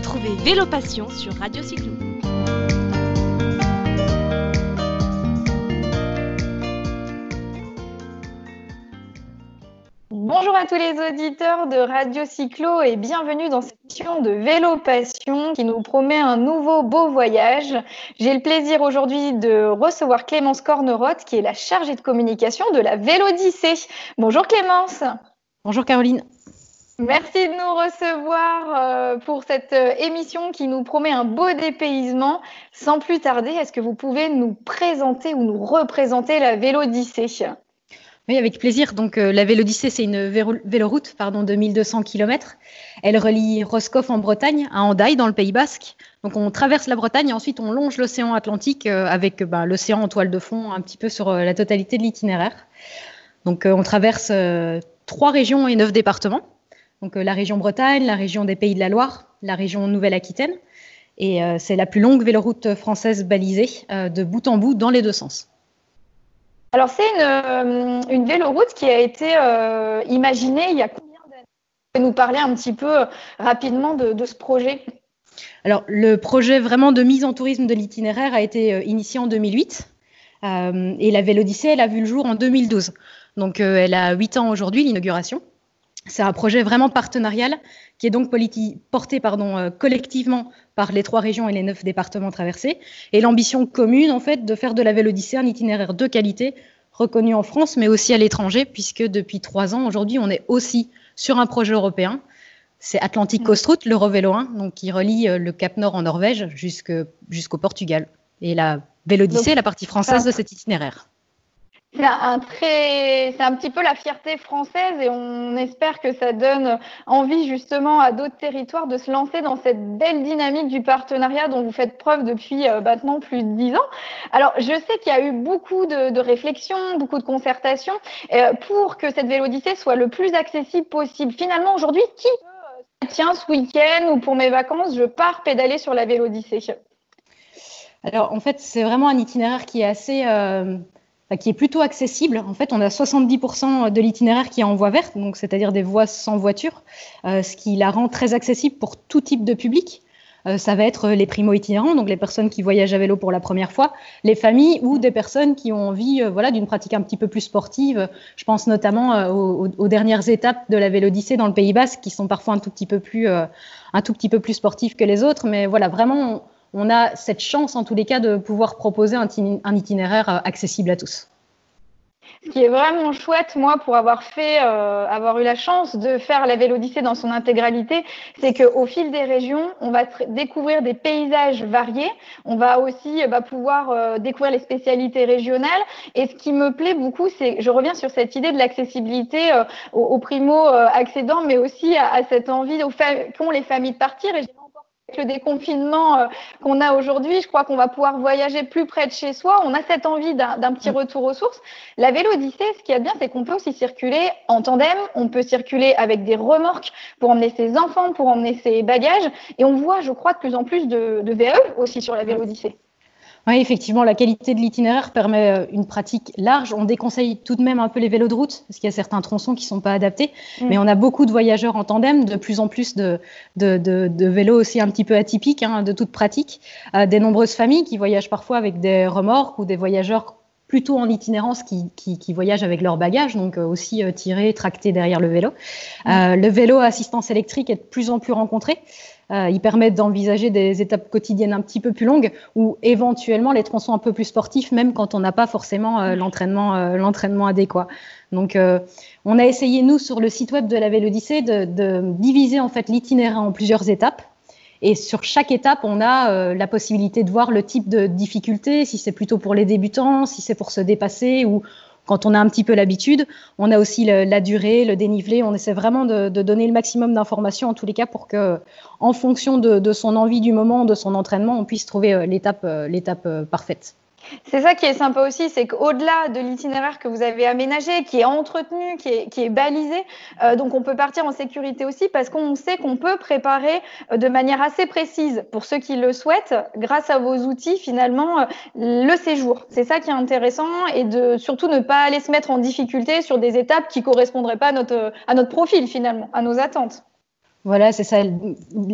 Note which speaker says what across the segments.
Speaker 1: Retrouvez Vélo Passion sur Radio Cyclo.
Speaker 2: Bonjour à tous les auditeurs de Radio Cyclo et bienvenue dans cette émission de Vélo Passion qui nous promet un nouveau beau voyage. J'ai le plaisir aujourd'hui de recevoir Clémence Cornerotte qui est la chargée de communication de la Vélodyssée. Bonjour Clémence.
Speaker 3: Bonjour Caroline.
Speaker 2: Merci de nous recevoir euh, pour cette euh, émission qui nous promet un beau dépaysement. Sans plus tarder, est-ce que vous pouvez nous présenter ou nous représenter la Vélodyssée
Speaker 3: oui, avec plaisir. Donc, euh, la Vélodyssée, c'est une véloroute pardon, de 1200 km. Elle relie Roscoff en Bretagne à Hendaye dans le Pays Basque. Donc, on traverse la Bretagne et ensuite on longe l'océan Atlantique avec bah, l'océan en toile de fond un petit peu sur la totalité de l'itinéraire. Donc, on traverse trois régions et neuf départements donc euh, la région Bretagne, la région des Pays de la Loire, la région Nouvelle-Aquitaine. Et euh, c'est la plus longue véloroute française balisée euh, de bout en bout dans les deux sens.
Speaker 2: Alors c'est une, une, véloroute qui a été imaginée il y a combien d'années? Vous pouvez nous parler un petit peu rapidement de, ce projet?
Speaker 3: Alors le projet vraiment de mise en tourisme de l'itinéraire a été initié en 2008 et la Vélodyssée elle a vu le jour en 2012. Donc elle a 8 ans aujourd'hui l'inauguration. C'est un projet vraiment partenarial qui est donc porté pardon, euh, collectivement par les trois régions et les neuf départements traversés. Et l'ambition commune, en fait, de faire de la Vélodyssée un itinéraire de qualité reconnu en France, mais aussi à l'étranger, puisque depuis trois ans, aujourd'hui, on est aussi sur un projet européen. C'est Atlantic Coast Route, l'Eurovélo 1, donc qui relie euh, le Cap Nord en Norvège jusqu'au Portugal. Et la Vélodyssée est la partie française de cet itinéraire.
Speaker 2: C'est un, très, un petit peu la fierté française et on espère que ça donne envie justement à d'autres territoires de se lancer dans cette belle dynamique du partenariat dont vous faites preuve depuis euh, maintenant plus de dix ans. Alors, je sais qu'il y a eu beaucoup de, réflexions, beaucoup de concertations euh, pour que cette Vélodyssée soit le plus accessible possible. Finalement, aujourd'hui, qui euh, tiens ce week-end ou pour mes vacances, je pars pédaler sur la Vélodyssée
Speaker 3: Alors, en fait, c'est vraiment un itinéraire qui est assez qui est plutôt accessible. En fait, on a 70% de l'itinéraire qui est en voie verte, donc c'est-à-dire des voies sans voiture, euh, ce qui la rend très accessible pour tout type de public. Euh, ça va être les primo-itinérants, donc les personnes qui voyagent à vélo pour la première fois, les familles ou des personnes qui ont envie euh, voilà, d'une pratique un petit peu plus sportive. Je pense notamment aux, aux, dernières étapes de la Vélodyssée dans le Pays Basque, qui sont parfois un tout petit peu plus, un tout petit peu plus sportives que les autres. Mais voilà, vraiment, on a cette chance en tous les cas de pouvoir proposer un, itinéraire euh, accessible à tous.
Speaker 2: Ce qui est vraiment chouette, moi, pour avoir fait, euh, avoir eu la chance de faire la Vélodyssée dans son intégralité, c'est qu'au fil des régions, on va découvrir des paysages variés. On va aussi bah, pouvoir euh, découvrir les spécialités régionales. Et ce qui me plaît beaucoup, c'est, je reviens sur cette idée de l'accessibilité aux, primo accédants, mais aussi à, cette envie qu'ont les familles de partir. Le déconfinement euh, qu'on a aujourd'hui, je crois qu'on va pouvoir voyager plus près de chez soi. On a cette envie d'un petit mm. retour aux sources. La Vélodyssée, ce qu'il y a de bien, c'est qu'on peut aussi circuler en tandem. On peut circuler avec des remorques pour emmener ses enfants, pour emmener ses bagages. Et on voit, je crois, de plus en plus de, de VE aussi sur la Vélodyssée.
Speaker 3: Oui, effectivement, la qualité de l'itinéraire permet euh, une pratique large. On déconseille tout de même un peu les vélos de route, parce qu'il y a certains tronçons qui ne sont pas adaptés. Mm. Mais on a beaucoup de voyageurs en tandem, de plus en plus de, de, de, vélos aussi un petit peu atypiques, hein, de toute pratique. Euh, des nombreuses familles qui voyagent parfois avec des remorques ou des voyageurs plutôt en itinérance qui, qui, voyagent avec leur bagage, donc euh, aussi tirés, tractés derrière le vélo. Mm. le vélo à assistance électrique est de plus en plus rencontré. Euh, ils permettent d'envisager des étapes quotidiennes un petit peu plus longues ou éventuellement les tronçons un peu plus sportifs, même quand on n'a pas forcément euh, l'entraînement, euh, l'entraînement adéquat. Donc, on a essayé, nous, sur le site web de la Vélodyssée, de, de diviser en fait l'itinéraire en plusieurs étapes. Et sur chaque étape, on a la possibilité de voir le type de difficulté, si c'est plutôt pour les débutants, si c'est pour se dépasser ou, quand on a un petit peu l'habitude. On a aussi la durée, le dénivelé. On essaie vraiment de, donner le maximum d'informations en tous les cas pour que, en fonction de, son envie du moment, de son entraînement, on puisse trouver euh, l'étape euh, euh, parfaite.
Speaker 2: C'est ça qui est sympa aussi, c'est qu'au-delà de l'itinéraire que vous avez aménagé, qui est entretenu, qui est, balisé, euh, donc on peut partir en sécurité aussi parce qu'on sait qu'on peut préparer euh, de manière assez précise, pour ceux qui le souhaitent, grâce à vos outils finalement, euh, le séjour. C'est ça qui est intéressant et de surtout ne pas aller se mettre en difficulté sur des étapes qui correspondraient pas à notre, à notre profil finalement, à nos attentes.
Speaker 3: Voilà, c'est ça.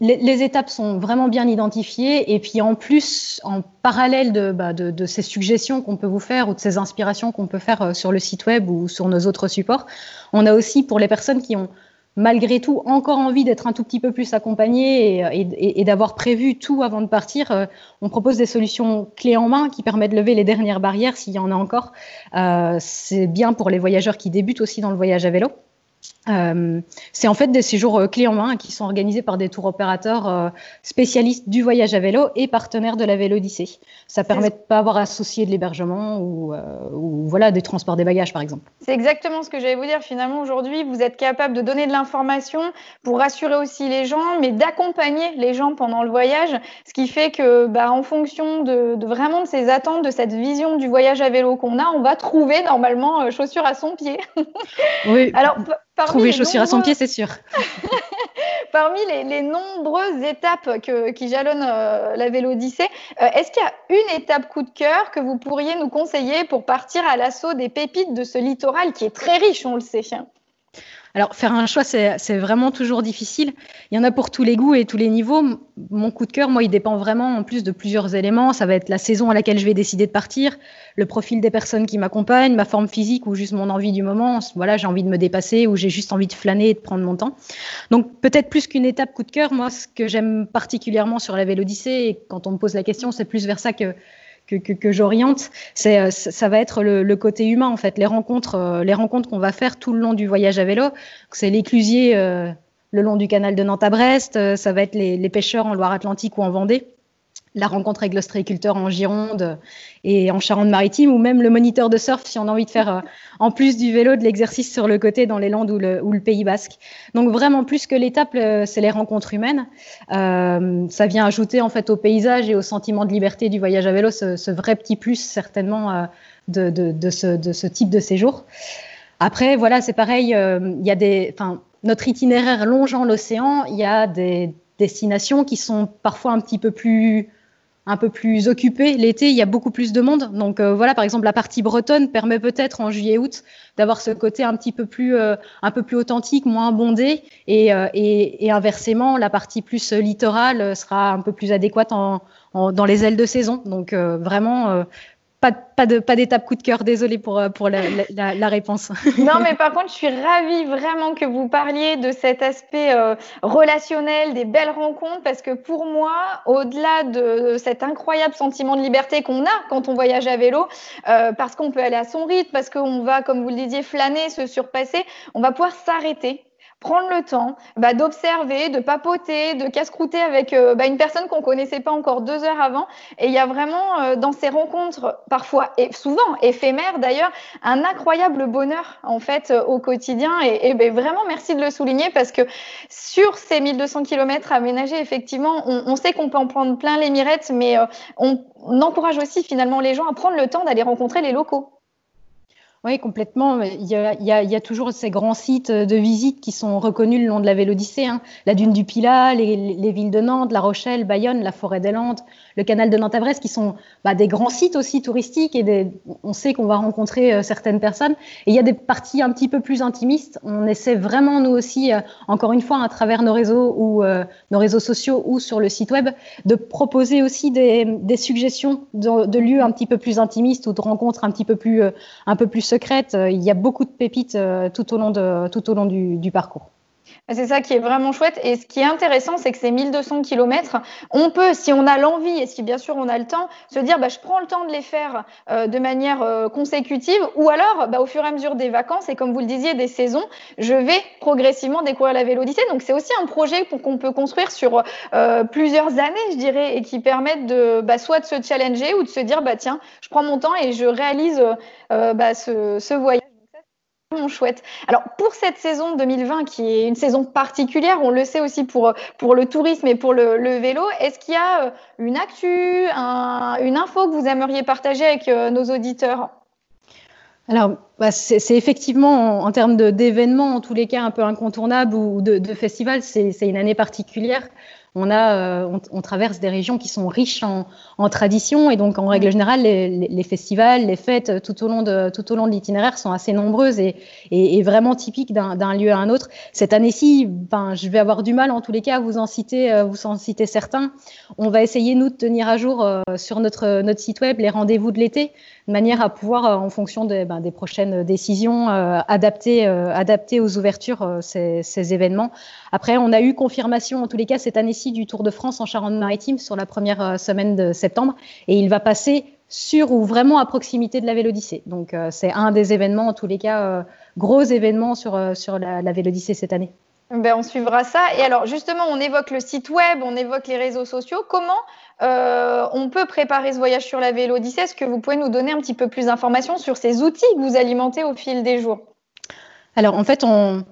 Speaker 3: Les, étapes sont vraiment bien identifiées. Et puis en plus, en parallèle de, bah, de, ces suggestions qu'on peut vous faire ou de ces inspirations qu'on peut faire euh, sur le site web ou sur nos autres supports, on a aussi pour les personnes qui ont malgré tout encore envie d'être un tout petit peu plus accompagnées et, d'avoir prévu tout avant de partir, euh, on propose des solutions clés en main qui permettent de lever les dernières barrières s'il y en a encore. Euh, c'est bien pour les voyageurs qui débutent aussi dans le voyage à vélo. Euh, c'est en fait des séjours euh, clés en main qui sont organisés par des tours opérateurs euh, spécialistes du voyage à vélo et partenaires de la Vélodyssée. Ça permet de pas avoir associé de l'hébergement ou, ou, voilà des transports des bagages par exemple.
Speaker 2: C'est exactement ce que j'allais vous dire. Finalement aujourd'hui, vous êtes capable de donner de l'information pour rassurer aussi les gens, mais d'accompagner les gens pendant le voyage, ce qui fait que bah, en fonction de, de, vraiment de ces attentes, de cette vision du voyage à vélo qu'on a, on va trouver normalement chaussures à son pied.
Speaker 3: oui. Alors Trouver chaussures à son pied, c'est sûr.
Speaker 2: Parmi les, nombreuses étapes qui jalonnent euh, la Vélodyssée, euh, est-ce qu'il y a une étape coup de cœur que vous pourriez nous conseiller pour partir à l'assaut des pépites de ce littoral qui est très riche, on le sait?
Speaker 3: Alors, faire un choix, c'est vraiment toujours difficile. Il y en a pour tous les goûts et tous les niveaux. Mon coup de cœur, moi, il dépend vraiment en plus de plusieurs éléments. Ça va être la saison à laquelle je vais décider de partir, le profil des personnes qui m'accompagnent, ma forme physique ou juste mon envie du moment. Voilà, j'ai envie de me dépasser ou j'ai juste envie de flâner et de prendre mon temps. Donc, peut-être plus qu'une étape coup de cœur, moi, ce que j'aime particulièrement sur la Vélodyssée, et quand on me pose la question, c'est plus vers ça que que, j'oriente, c'est euh, ça va être le, côté humain en fait, les rencontres, euh, les rencontres qu'on va faire tout le long du voyage à vélo. C'est l'éclusier euh, le long du canal de Nantes à Brest, ça va être les pêcheurs en Loire-Atlantique ou en Vendée la rencontre avec l'ostréiculteur en Gironde et en Charente-Maritime, ou même le moniteur de surf si on a envie de faire, euh, en plus du vélo, de l'exercice sur le côté dans les Landes ou le, Pays Basque. Donc vraiment, plus que l'étape, c'est les rencontres humaines. Euh, ça vient ajouter en fait au paysage et au sentiment de liberté du voyage à vélo ce, vrai petit plus certainement euh, de, ce, type de séjour. Après, voilà, c'est pareil, il y a des, notre itinéraire longeant l'océan, il y a des destinations qui sont parfois un petit peu plus un peu plus occupé. L'été, il y a beaucoup plus de monde. Donc euh, voilà, par exemple, la partie bretonne permet peut-être en juillet-août d'avoir ce côté un petit peu plus, euh, un peu plus authentique, moins bondé. Et, euh, et, et, inversement, la partie plus littorale sera un peu plus adéquate en, dans les ailes de saison. Donc vraiment, pas, pas, d'étape coup de cœur, désolé pour, euh, pour la, la, réponse.
Speaker 2: non, mais par contre, je suis ravie vraiment que vous parliez de cet aspect euh, relationnel, des belles rencontres, parce que pour moi, au-delà de cet incroyable sentiment de liberté qu'on a quand on voyage à vélo, euh, parce qu'on peut aller à son rythme, parce qu'on va, comme vous le disiez, flâner, se surpasser, on va pouvoir s'arrêter prendre le temps bah, d'observer, de papoter, de casse-croûter avec euh, bah, une personne qu'on connaissait pas encore deux heures avant. Et il y a vraiment euh, dans ces rencontres, parfois et souvent éphémères d'ailleurs, un incroyable bonheur en fait euh, au quotidien. Et, et ben, vraiment merci de le souligner parce que sur ces 1200 km aménagés, effectivement, on, on sait qu'on peut en prendre plein les mirettes, mais on, on encourage aussi finalement les gens à prendre le temps d'aller rencontrer les locaux.
Speaker 3: Oui, complètement. Il y, a, toujours ces grands sites de visite qui sont reconnus le long de la Vélodyssée. Hein. La dune du Pilat, les, les, villes de Nantes, La Rochelle, Bayonne, la forêt des Landes, le canal de Nantes-à-Brest, qui sont bah, des grands sites aussi touristiques et on sait qu'on va rencontrer euh, certaines personnes. Et il y a des parties un petit peu plus intimistes. On essaie vraiment, nous aussi, euh, encore une fois, à travers nos réseaux ou euh, nos réseaux sociaux ou sur le site web, de proposer aussi des, des suggestions de, de, lieux un petit peu plus intimistes ou de rencontres un petit peu plus, un peu plus secrètes. Il y a beaucoup de pépites tout au long, de, tout au long du, du parcours.
Speaker 2: C'est ça qui est vraiment chouette. Et ce qui est intéressant, c'est que ces 1200 km, on peut, si on a l'envie et si bien sûr on a le temps, se dire bah, je prends le temps de les faire euh, de manière euh, consécutive ou alors bah, au fur et à mesure des vacances et comme vous le disiez, des saisons, je vais progressivement découvrir la Vélodyssée. Donc c'est aussi un projet qu'on peut construire sur euh, plusieurs années, je dirais, et qui permettent de bah, soit de se challenger ou de se dire bah, tiens, je prends mon temps et je réalise bah, ce voyage chouette. Alors pour cette saison 2020 qui est une saison particulière, on le sait aussi pour, pour le tourisme et pour le, vélo, est-ce qu'il y a euh, une actu, une info que vous aimeriez partager avec euh, nos auditeurs?
Speaker 3: Alors, bah, c'est effectivement, en, termes d'événements, en tous les cas, un peu incontournable ou de, de festival, c'est une année particulière. On, a, on, traverse des régions qui sont riches en, en tradition et donc en règle générale, les, festivals, les fêtes tout au long de, tout au long de l'itinéraire sont assez nombreuses et, et, vraiment typiques d'un lieu à un autre. Cette année-ci, ben, je vais avoir du mal en tous les cas à vous en citer, vous en citer certains. On va essayer, nous, de tenir à jour sur notre, notre site web les rendez-vous de l'été de manière à pouvoir, euh, en fonction ben, des prochaines décisions, euh, adapter, euh, adapter aux ouvertures ces, ces, événements. Après, on a eu confirmation, en tous les cas, cette du Tour de France en Charente-Maritime sur la première semaine de septembre, et il va passer sur ou vraiment à proximité de la Vélodyssée. Donc, c'est un des événements, en tous les cas, gros événements sur, sur la, la Vélodyssée cette année.
Speaker 2: Ben, on suivra ça. Et alors, justement, on évoque le site web, on évoque les réseaux sociaux. Comment euh, on peut préparer ce voyage sur la Vélodyssée Est-ce que vous pouvez nous donner un petit peu plus d'informations sur ces outils que vous alimentez au fil des jours?
Speaker 3: Alors, en fait, on,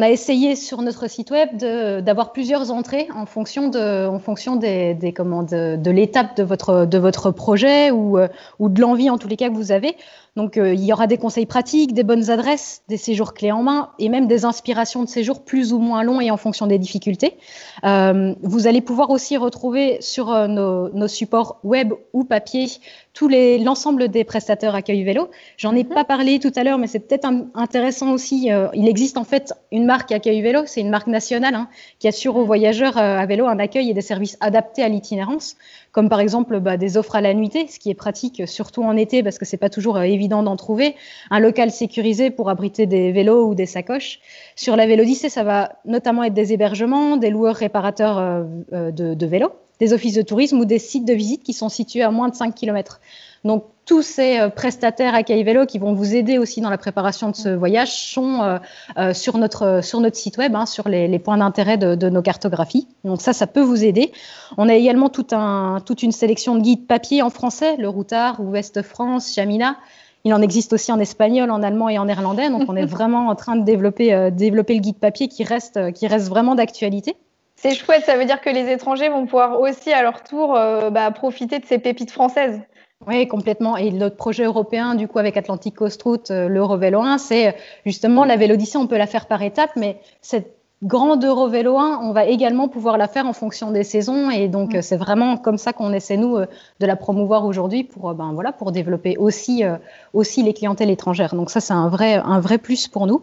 Speaker 3: a essayé sur notre site web d'avoir plusieurs entrées en fonction de, en fonction des, des de, l'étape de votre, de votre projet ou, euh, ou de l'envie en tous les cas que vous avez. Donc, euh, il y aura des conseils pratiques, des bonnes adresses, des séjours clés en main et même des inspirations de séjours plus ou moins longs et en fonction des difficultés. Euh, vous allez pouvoir aussi retrouver sur nos, nos, supports web ou papier tous les l'ensemble des prestataires accueil vélo. J'en ai mhm. pas parlé tout à l'heure, mais c'est peut-être intéressant aussi. il existe en fait une marque accueil vélo, c'est une marque nationale hein, qui assure aux voyageurs à vélo un accueil et des services adaptés à l'itinérance comme par exemple bah, des offres à la nuitée, ce qui est pratique surtout en été parce que c'est pas toujours euh, évident d'en trouver, un local sécurisé pour abriter des vélos ou des sacoches. Sur la Vélodyssée, ça va notamment être des hébergements, des loueurs réparateurs euh, euh, de, de vélos, des offices de tourisme ou des sites de visite qui sont situés à moins de 5 km. Donc tous ces euh, prestataires accueil vélo qui vont vous aider aussi dans la préparation de ce voyage sont euh, euh, sur, notre, sur notre site web, hein, sur les, points d'intérêt de, nos cartographies. Donc ça, ça peut vous aider. On a également tout un, toute une sélection de guides papier en français, le Routard, Ouest France, Chamina. Il en existe aussi en espagnol, en allemand et en néerlandais. Donc on est vraiment en train de développer, développer le guide papier qui reste, qui reste vraiment d'actualité.
Speaker 2: C'est chouette, ça veut dire que les étrangers vont pouvoir aussi à leur tour bah, profiter de ces pépites françaises.
Speaker 3: Oui, complètement. Et notre projet européen, du coup, avec Atlantic Coast Route, euh, l'Eurovélo 1, c'est justement la Vélodyssée, on peut la faire par étapes, mais cette grande Eurovélo 1, on va également pouvoir la faire en fonction des saisons. Et donc, mm. c'est vraiment comme ça qu'on essaie, nous, euh, de la promouvoir aujourd'hui pour, euh, ben, voilà, pour développer aussi, euh, aussi les clientèles étrangères. Donc, ça, c'est un vrai, un vrai plus pour nous.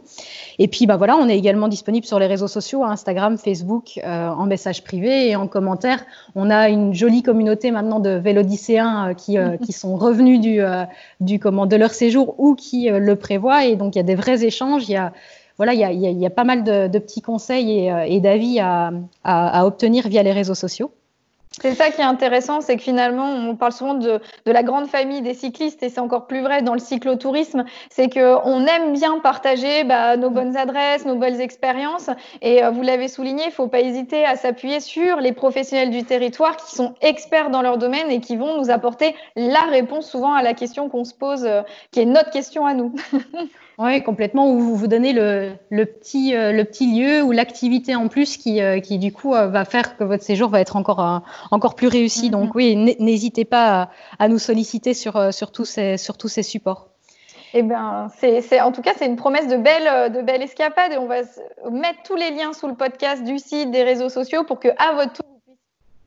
Speaker 3: Et puis, ben, voilà, on est également disponible sur les réseaux sociaux, Instagram, Facebook, en message privé et en commentaire. On a une jolie communauté maintenant de vélodicéens qui, qui sont revenus du, du, comment, de leur séjour ou qui le prévoient. Et donc, il y a des vrais échanges. Il y a voilà, il y a, pas mal de, petits conseils et, euh, d'avis à, obtenir via les réseaux sociaux.
Speaker 2: C'est ça qui est intéressant, c'est que finalement, on parle souvent de, la grande famille des cyclistes, et c'est encore plus vrai dans le cyclotourisme, c'est qu'on aime bien partager bah, nos bonnes adresses, nos belles expériences, et euh, vous l'avez souligné, il ne faut pas hésiter à s'appuyer sur les professionnels du territoire qui sont experts dans leur domaine et qui vont nous apporter la réponse souvent à la question qu'on se pose, euh, qui est notre question à nous.
Speaker 3: Oui, complètement. Ou vous vous donnez le, petit, euh, le petit lieu ou l'activité en plus qui, euh, qui du coup, euh, va faire que votre séjour va être encore, encore plus réussi. Mm-hmm. Donc oui, n'hésitez pas à, nous solliciter sur, sur, tous ces, sur tous ces supports.
Speaker 2: Eh bien, c'est, en tout cas, c'est une promesse de belle, de belle escapade et on va mettre tous les liens sous le podcast du site, des réseaux sociaux pour que, à votre tour,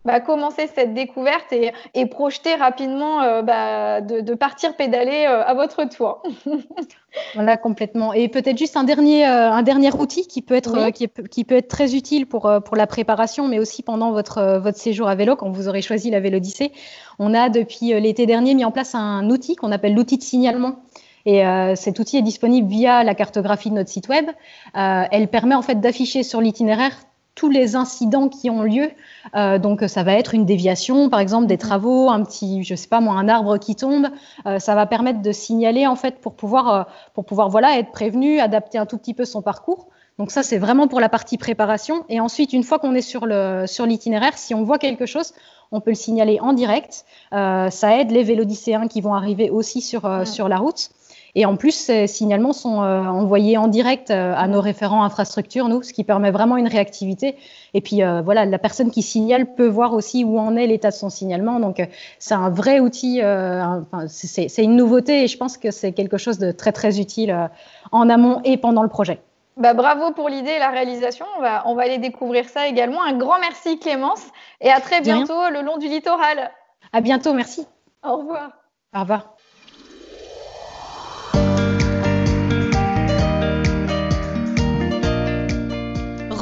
Speaker 2: bah, commencer cette découverte et, et projeter rapidement euh, bah, de, de, partir pédaler euh, à votre tour.
Speaker 3: voilà, complètement. Et peut-être juste un dernier, euh, un dernier outil qui peut être, qui, qui, peut être très utile pour, pour la préparation, mais aussi pendant votre, votre séjour à vélo, quand vous aurez choisi la Vélodyssée. On a depuis l'été dernier mis en place un outil qu'on appelle l'outil de signalement. Et euh, cet outil est disponible via la cartographie de notre site web. Euh, elle permet en fait d'afficher sur l'itinéraire tous les incidents qui ont lieu. Euh, donc, ça va être une déviation, par exemple, des mhm. travaux, un petit, je sais pas moi, un arbre qui tombe. Euh, ça va permettre de signaler, en fait, pour pouvoir, euh, pour pouvoir, voilà, être prévenu, adapter un tout petit peu son parcours. Donc ça, c'est vraiment pour la partie préparation. Et ensuite, une fois qu'on est sur le sur l'itinéraire, si on voit quelque chose, on peut le signaler en direct. ça aide les vélodicéens qui vont arriver aussi sur sur la route. Et en plus, ces signalements sont euh, envoyés en direct euh, à nos référents infrastructures, nous, ce qui permet vraiment une réactivité. Et puis, euh, voilà, la personne qui signale peut voir aussi où en est l'état de son signalement. Donc, c'est un vrai outil, enfin, c'est une nouveauté et je pense que c'est quelque chose de très, très utile en amont et pendant le projet.
Speaker 2: Bah, bravo pour l'idée et la réalisation. On va, on va aller découvrir ça également. Un grand merci Clémence et à très bientôt le long du littoral.
Speaker 3: À bientôt, merci.
Speaker 2: Au revoir.
Speaker 3: Au revoir.